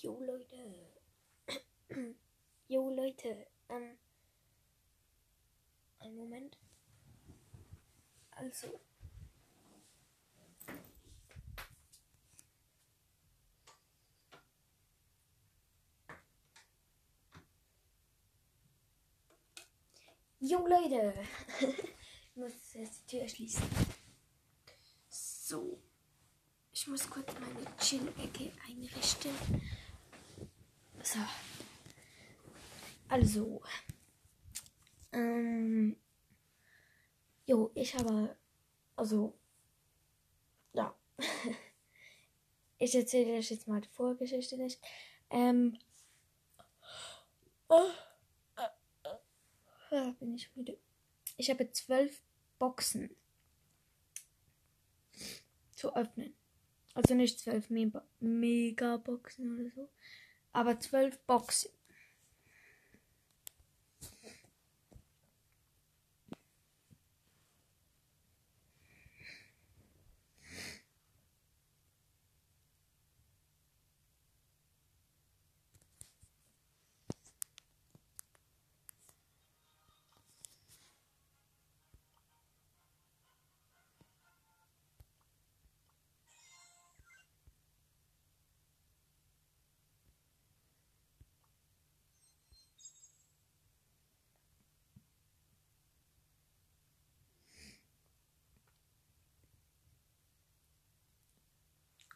Jo Leute. Jo Leute. Ähm. Einen Moment. Also. Jo Leute. ich muss jetzt die Tür schließen. So. Ich muss kurz meine Chill-Ecke einrichten. So. Also. Ähm. Jo, ich habe. Also. Ja. ich erzähle euch jetzt mal die Vorgeschichte nicht. Ähm. Oh, äh, bin ich müde. Ich habe zwölf Boxen zu öffnen. Also nicht zwölf Me Megaboxen oder so, aber zwölf Boxen.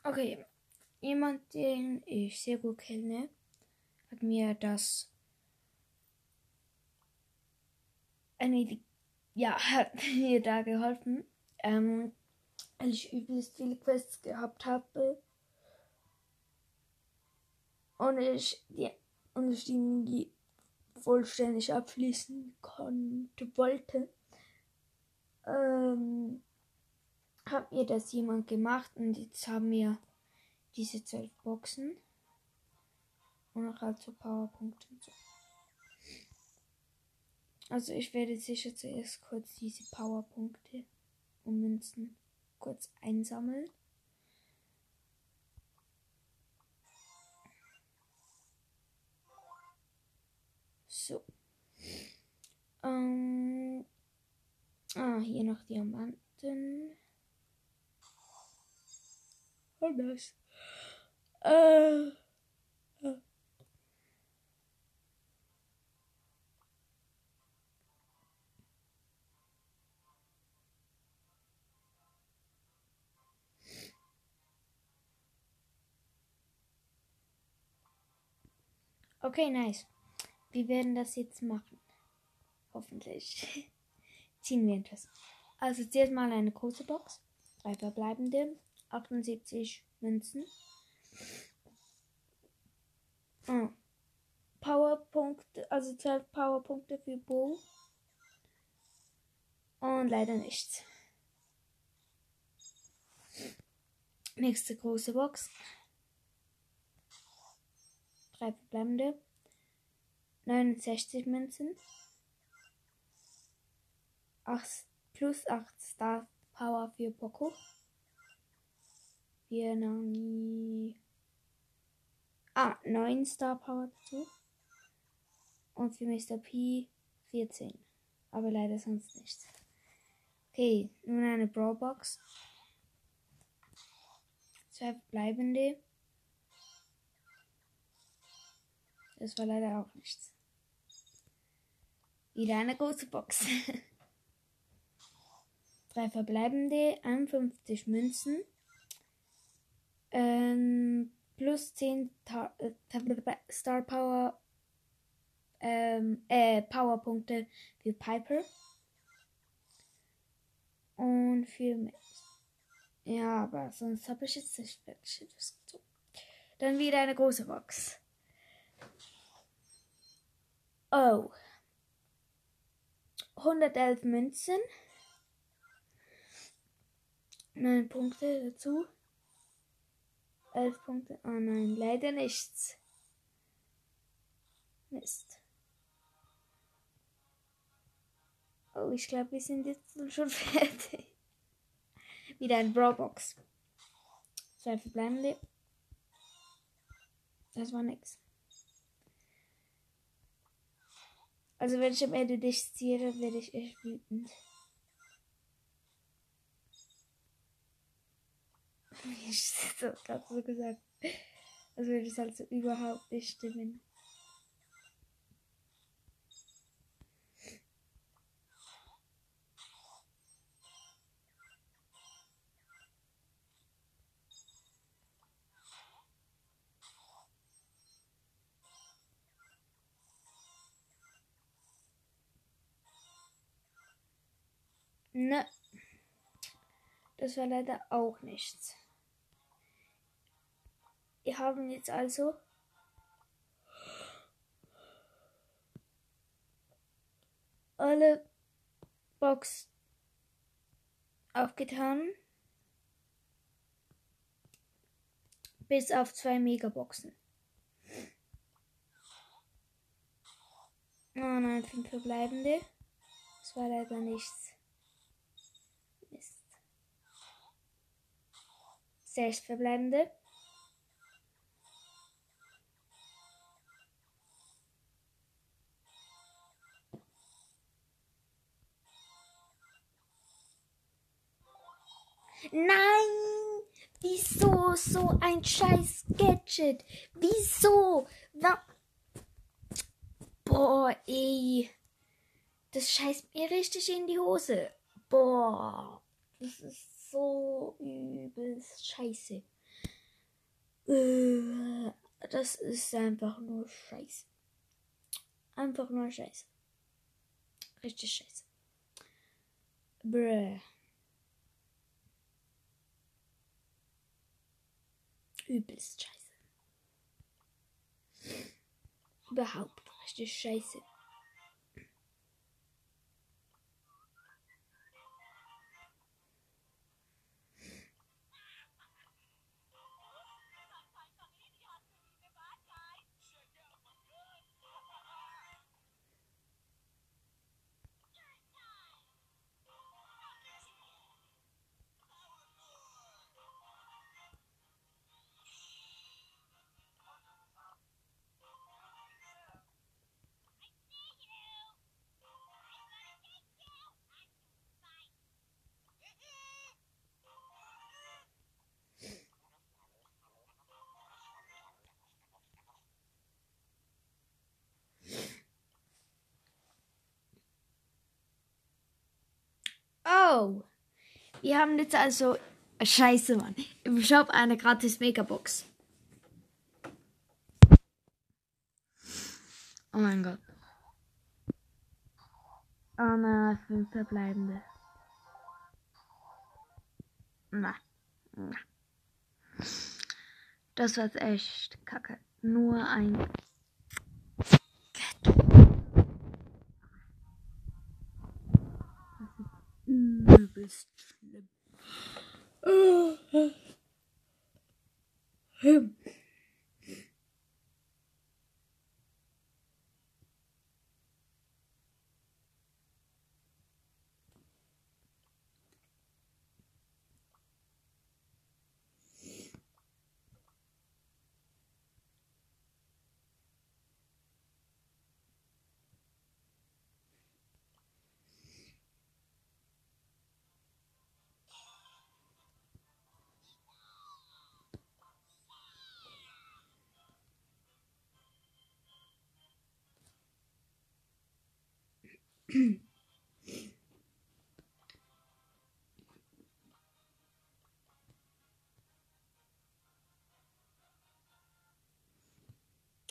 Okay, jemand, den ich sehr gut kenne, hat mir das eine, ja, hat mir da geholfen, ähm, weil ich übelst viele Quests gehabt habe und ich die, und ich die vollständig abschließen konnte, wollte. Ähm, hat mir das jemand gemacht und jetzt haben wir diese zwölf Boxen und noch halt so Powerpunkte und so. Also ich werde sicher zuerst kurz diese Powerpunkte und Münzen kurz einsammeln. So. Ähm. Ah, hier noch Diamanten. Oh, nice. Äh. äh. Okay, nice. Wir werden das jetzt machen. Hoffentlich. Ziehen wir etwas. Also zuerst mal eine große Box. Drei verbleibende. 78 Münzen. Oh. Powerpunkte, also 12 Powerpunkte für Bo. Und leider nichts. Nächste große Box. Drei verbleibende. 69 Münzen. 8 plus 8 Star Power für Poco. Wir Nani. Ah, 9 Star Power dazu. Und für Mr. P 14. Aber leider sonst nichts. Okay, nun eine Brawl Box. Zwei bleibende. Das war leider auch nichts. Wieder eine große Box. Drei verbleibende, 51 Münzen. Ähm, plus 10 Ta äh, Star Power ähm, äh, Powerpunkte für Piper. Und für mich. Ja, aber sonst habe ich jetzt nicht wirklich gezogen. Dann wieder eine große Box. Oh. 111 Münzen. 9 Punkte dazu. 11 Punkte. Oh nein, leider nichts. Mist. Oh, ich glaube, wir sind jetzt schon fertig. Wieder ein Brawlbox. Zwei verbleibende. Das war nix. Also wenn ich am Ende dich ziehe, werde ich echt wütend. Ich das gerade so gesagt. Also würde es halt so überhaupt nicht stimmen. Ne. Das war leider auch nichts. Wir haben jetzt also alle Box aufgetan. Bis auf zwei Megaboxen. Oh nein, fünf verbleibende. Das war leider nichts. Mist. Sechs verbleibende. Nein! Wieso so ein scheiß Gadget? Wieso? Wa Boah, ey. Das scheißt mir richtig in die Hose. Boah. Das ist so übelst scheiße. Äh, das ist einfach nur scheiße. Einfach nur scheiße. Richtig scheiße. Bruh. Übelst scheiße. Überhaupt richtig scheiße. Wir haben jetzt also. Scheiße, Mann. Im Shop eine gratis Megabox. Oh mein Gott. Oh nein, fünf verbleibende. Na. Na. Das war echt kacke. Nur ein übelst schlimm.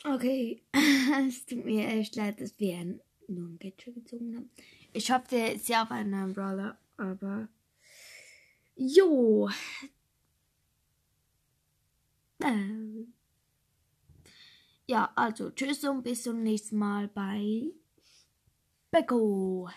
Okay, es tut mir echt leid, dass wir nur ein Gadget gezogen haben. Ich hoffe, der ist ja auf einen Brawler, aber. Jo. Ähm. Ja, also tschüss und bis zum nächsten Mal bei pickle.